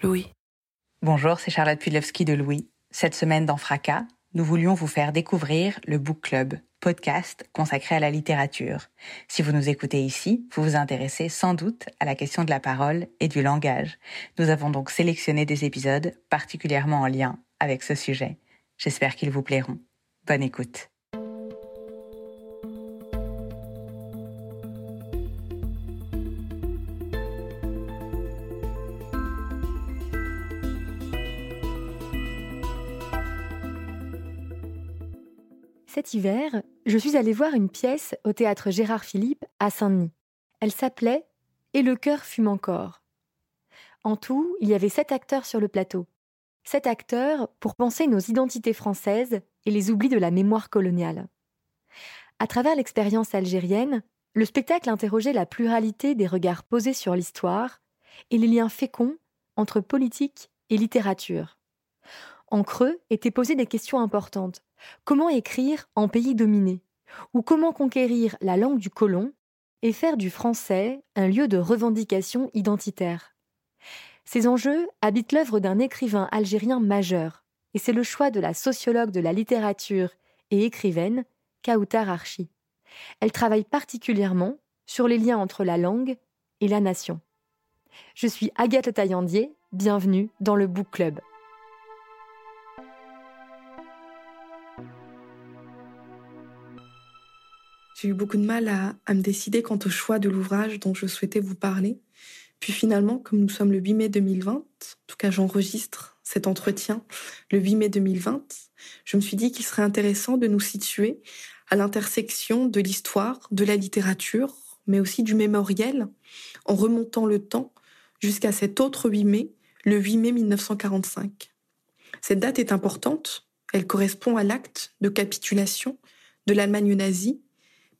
Louis. Bonjour, c'est Charlotte Pudlewski de Louis. Cette semaine dans Fracas, nous voulions vous faire découvrir le Book Club, podcast consacré à la littérature. Si vous nous écoutez ici, vous vous intéressez sans doute à la question de la parole et du langage. Nous avons donc sélectionné des épisodes particulièrement en lien avec ce sujet. J'espère qu'ils vous plairont. Bonne écoute. Cet hiver, je suis allée voir une pièce au théâtre Gérard Philippe à Saint-Denis. Elle s'appelait Et le cœur fume encore. En tout, il y avait sept acteurs sur le plateau. Sept acteurs pour penser nos identités françaises et les oublis de la mémoire coloniale. À travers l'expérience algérienne, le spectacle interrogeait la pluralité des regards posés sur l'histoire et les liens féconds entre politique et littérature. En creux étaient posées des questions importantes. Comment écrire en pays dominé? Ou comment conquérir la langue du colon et faire du français un lieu de revendication identitaire? Ces enjeux habitent l'œuvre d'un écrivain algérien majeur, et c'est le choix de la sociologue de la littérature et écrivaine, Kautar Archi. Elle travaille particulièrement sur les liens entre la langue et la nation. Je suis Agathe Taillandier, bienvenue dans le Book Club. J'ai eu beaucoup de mal à, me décider quant au choix de l'ouvrage dont je souhaitais vous parler. Puis finalement, comme nous sommes le 8 mai 2020, en tout cas j'enregistre cet entretien le 8 mai 2020, je me suis dit qu'il serait intéressant de nous situer à l'intersection de l'histoire, de la littérature, mais aussi du mémoriel, en remontant le temps jusqu'à cet autre 8 mai, le 8 mai 1945. Cette date est importante, elle correspond à l'acte de capitulation de l'Allemagne nazie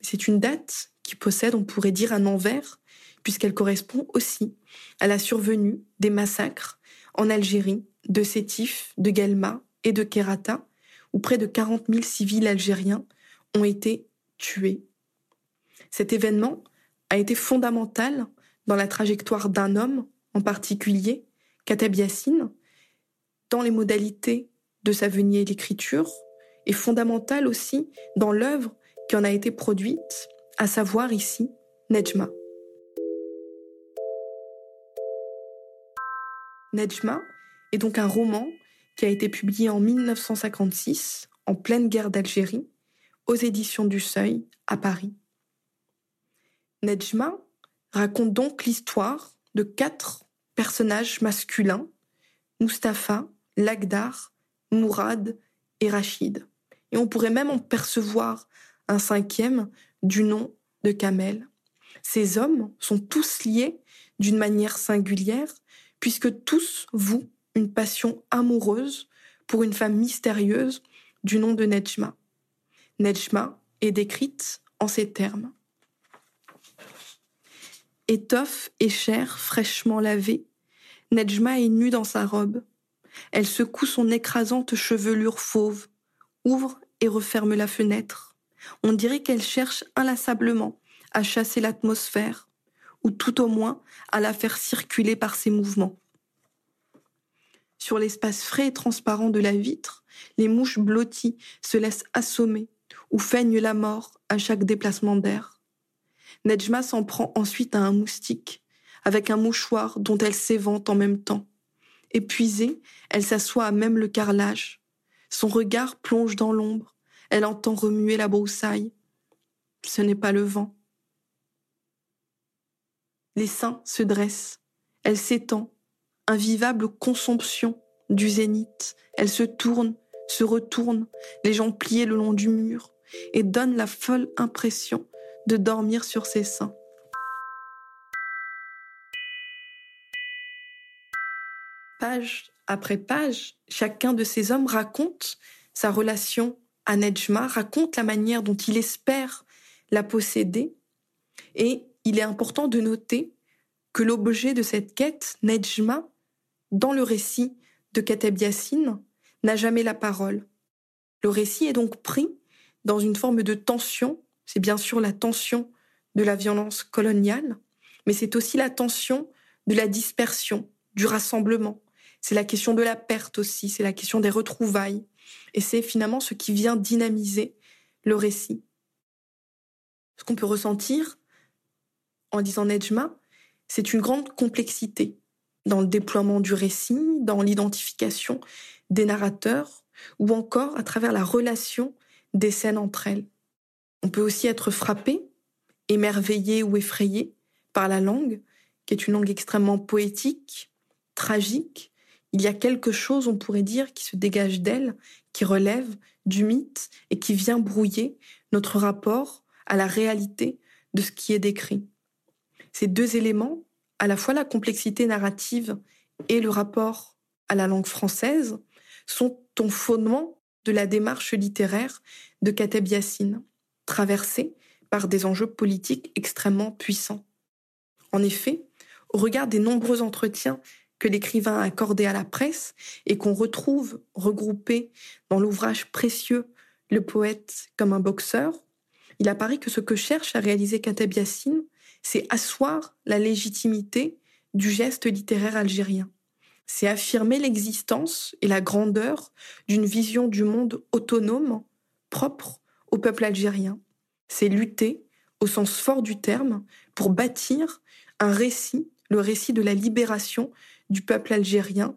c'est une date qui possède, on pourrait dire, un envers, puisqu'elle correspond aussi à la survenue des massacres en Algérie de Sétif, de Guelma et de Kerata, où près de 40 000 civils algériens ont été tués. Cet événement a été fondamental dans la trajectoire d'un homme en particulier, Katab Yassine, dans les modalités de sa venue et l'écriture, et fondamental aussi dans l'œuvre qui en a été produite, à savoir ici Nejma. Nejma est donc un roman qui a été publié en 1956, en pleine guerre d'Algérie, aux éditions du Seuil, à Paris. Nejma raconte donc l'histoire de quatre personnages masculins, Mustapha, Lagdar, Mourad et Rachid. Et on pourrait même en percevoir un cinquième du nom de Kamel. Ces hommes sont tous liés d'une manière singulière, puisque tous vouent une passion amoureuse pour une femme mystérieuse du nom de Nejma. Nejma est décrite en ces termes. Étoffe et chair fraîchement lavée, Nejma est nue dans sa robe. Elle secoue son écrasante chevelure fauve, ouvre et referme la fenêtre. On dirait qu'elle cherche inlassablement à chasser l'atmosphère, ou tout au moins à la faire circuler par ses mouvements. Sur l'espace frais et transparent de la vitre, les mouches blotties se laissent assommer ou feignent la mort à chaque déplacement d'air. Nejma s'en prend ensuite à un moustique, avec un mouchoir dont elle s'évente en même temps. Épuisée, elle s'assoit à même le carrelage. Son regard plonge dans l'ombre, elle entend remuer la broussaille. Ce n'est pas le vent. Les seins se dressent. Elle s'étend. Invivable consomption du zénith. Elle se tourne, se retourne, les jambes pliées le long du mur, et donne la folle impression de dormir sur ses seins. Page après page, chacun de ces hommes raconte sa relation à Nejma, raconte la manière dont il espère la posséder. Et il est important de noter que l'objet de cette quête, Nejma, dans le récit de Kateb Yassine, n'a jamais la parole. Le récit est donc pris dans une forme de tension. C'est bien sûr la tension de la violence coloniale, mais c'est aussi la tension de la dispersion, du rassemblement. C'est la question de la perte aussi, c'est la question des retrouvailles. Et c'est finalement ce qui vient dynamiser le récit. Ce qu'on peut ressentir en disant Nejma, c'est une grande complexité dans le déploiement du récit, dans l'identification des narrateurs, ou encore à travers la relation des scènes entre elles. On peut aussi être frappé, émerveillé ou effrayé par la langue, qui est une langue extrêmement poétique, tragique. Il y a quelque chose, on pourrait dire, qui se dégage d'elle, qui relève du mythe et qui vient brouiller notre rapport à la réalité de ce qui est décrit. Ces deux éléments, à la fois la complexité narrative et le rapport à la langue française, sont au fondement de la démarche littéraire de Kateb Yassine, traversée par des enjeux politiques extrêmement puissants. En effet, au regard des nombreux entretiens que l'écrivain a accordés à la presse et qu'on retrouve regroupés dans l'ouvrage précieux Le poète comme un boxeur, il apparaît que ce que cherche à réaliser Kateb Yassine, c'est asseoir la légitimité du geste littéraire algérien c'est affirmer l'existence et la grandeur d'une vision du monde autonome, propre au peuple algérien. C'est lutter, au sens fort du terme, pour bâtir un récit, le récit de la libération du peuple algérien,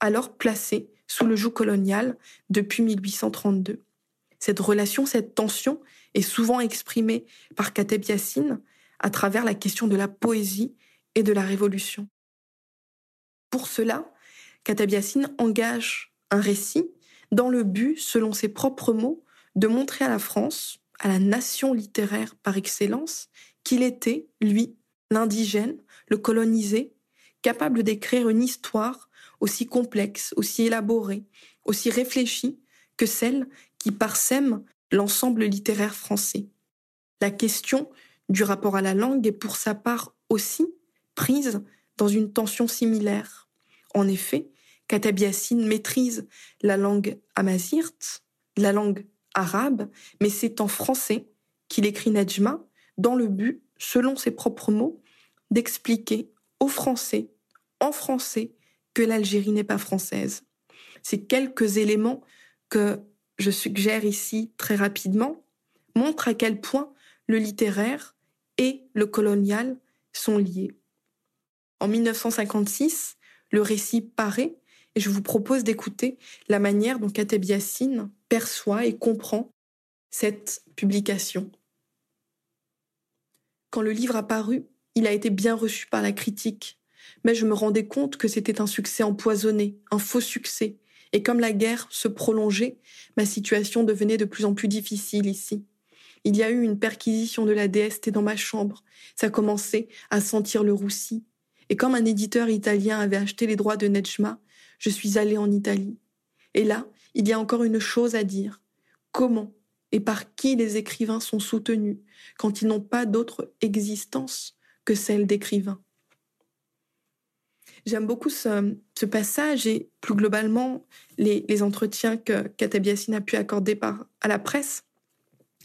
alors placé sous le joug colonial depuis 1832. Cette relation, cette tension est souvent exprimée par Kateb Yassine à travers la question de la poésie et de la révolution. Pour cela, Katabiassine engage un récit dans le but, selon ses propres mots, de montrer à la France, à la nation littéraire par excellence, qu'il était, lui, l'indigène, le colonisé, capable d'écrire une histoire aussi complexe, aussi élaborée, aussi réfléchie que celle qui parsème l'ensemble littéraire français. La question du rapport à la langue est pour sa part aussi prise dans une tension similaire. En effet, Katab maîtrise la langue amazirte, la langue arabe, mais c'est en français qu'il écrit Najma dans le but, selon ses propres mots, d'expliquer aux Français, en français, que l'Algérie n'est pas française. Ces quelques éléments que je suggère ici très rapidement montrent à quel point le littéraire et le colonial sont liés. En 1956, le récit paraît et je vous propose d'écouter la manière dont Kateb Yassine perçoit et comprend cette publication. Quand le livre a paru, il a été bien reçu par la critique, mais je me rendais compte que c'était un succès empoisonné, un faux succès, et comme la guerre se prolongeait, ma situation devenait de plus en plus difficile ici. Il y a eu une perquisition de la DST dans ma chambre, ça commençait à sentir le roussi, et comme un éditeur italien avait acheté les droits de Nejma, je suis allée en Italie. Et là, il y a encore une chose à dire. Comment et par qui les écrivains sont soutenus quand ils n'ont pas d'autre existence que celle d'écrivains? J'aime beaucoup ce, passage et plus globalement les, entretiens que Katabiassine a pu accorder à la presse,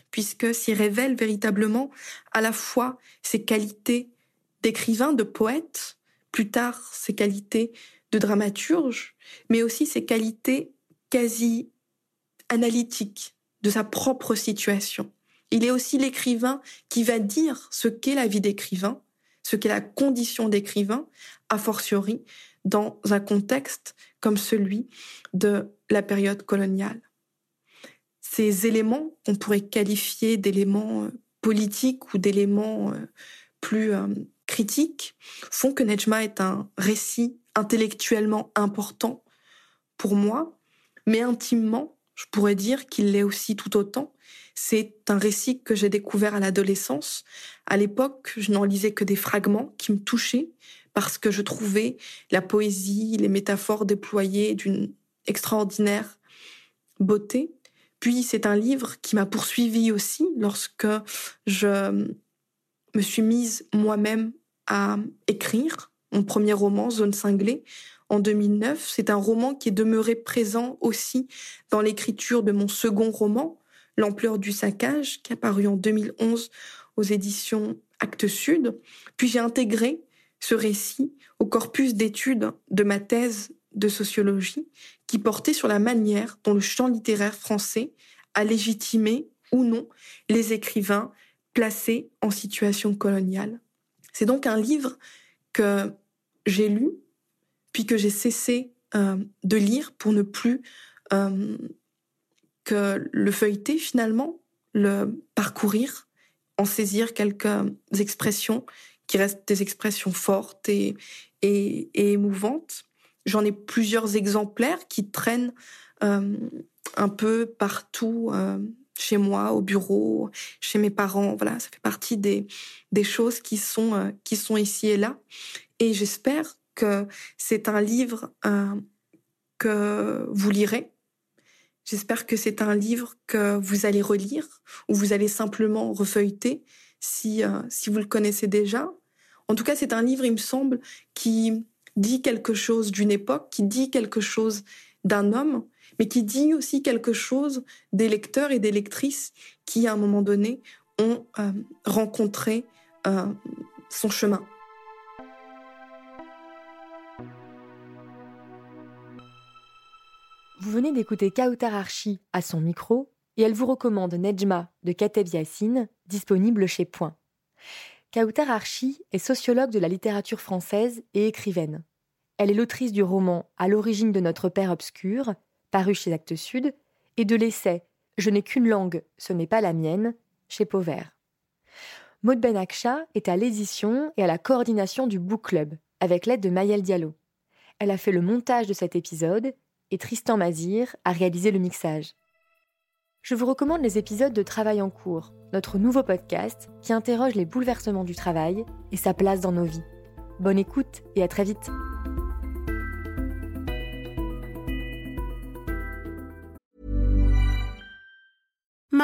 puisque s'y révèle véritablement à la fois ses qualités d'écrivain, de poète, plus tard ses qualités de dramaturge, mais aussi ses qualités quasi analytiques de sa propre situation. Il est aussi l'écrivain qui va dire ce qu'est la vie d'écrivain, ce qu'est la condition d'écrivain, a fortiori dans un contexte comme celui de la période coloniale. Ces éléments qu'on pourrait qualifier d'éléments euh, politiques ou d'éléments euh, plus euh, critiques font que Nejma est un récit intellectuellement important pour moi, mais intimement, je pourrais dire qu'il l'est aussi tout autant. C'est un récit que j'ai découvert à l'adolescence. À l'époque, je n'en lisais que des fragments qui me touchaient parce que je trouvais la poésie, les métaphores déployées d'une extraordinaire beauté. Puis c'est un livre qui m'a poursuivi aussi lorsque je me suis mise moi-même à écrire mon premier roman, Zone cinglée, en 2009. C'est un roman qui est demeuré présent aussi dans l'écriture de mon second roman, L'ampleur du saccage, qui a paru en 2011 aux éditions Actes Sud. Puis j'ai intégré ce récit au corpus d'études de ma thèse de sociologie qui portait sur la manière dont le champ littéraire français a légitimé ou non les écrivains placés en situation coloniale. C'est donc un livre que j'ai lu, puis que j'ai cessé euh, de lire pour ne plus euh, que le feuilleter finalement, le parcourir, en saisir quelques expressions qui restent des expressions fortes et, et, émouvantes. J'en ai plusieurs exemplaires qui traînent euh, un peu partout chez moi, au bureau, chez mes parents. Voilà, ça fait partie des, des choses qui sont, qui sont ici et là. Et j'espère que c'est un livre euh, que vous lirez. J'espère que c'est un livre que vous allez relire ou vous allez simplement refeuilleter si, euh, si vous le connaissez déjà. En tout cas, c'est un livre, il me semble, qui dit quelque chose d'une époque, qui dit quelque chose d'un homme mais qui dit aussi quelque chose des lecteurs et des lectrices qui, à un moment donné, ont euh, rencontré son chemin. Vous venez d'écouter Kautar Archi à son micro et elle vous recommande Nejma de Kateb Yassine, disponible chez Point. Kautar Archi est sociologue de la littérature française et écrivaine. Elle est l'autrice du roman À l'origine de notre père obscur, paru chez Actes Sud, et de l'essai Je n'ai qu'une langue, ce n'est pas la mienne, chez Pauvert. Maud Ben Aksha est à l'édition et à la coordination du Book Club, avec l'aide de Mayel Diallo. Elle a fait le montage de cet épisode et Tristan Mazir a réalisé le mixage. Je vous recommande les épisodes de Travail en cours, notre nouveau podcast qui interroge les bouleversements du travail et sa place dans nos vies. Bonne écoute et à très vite.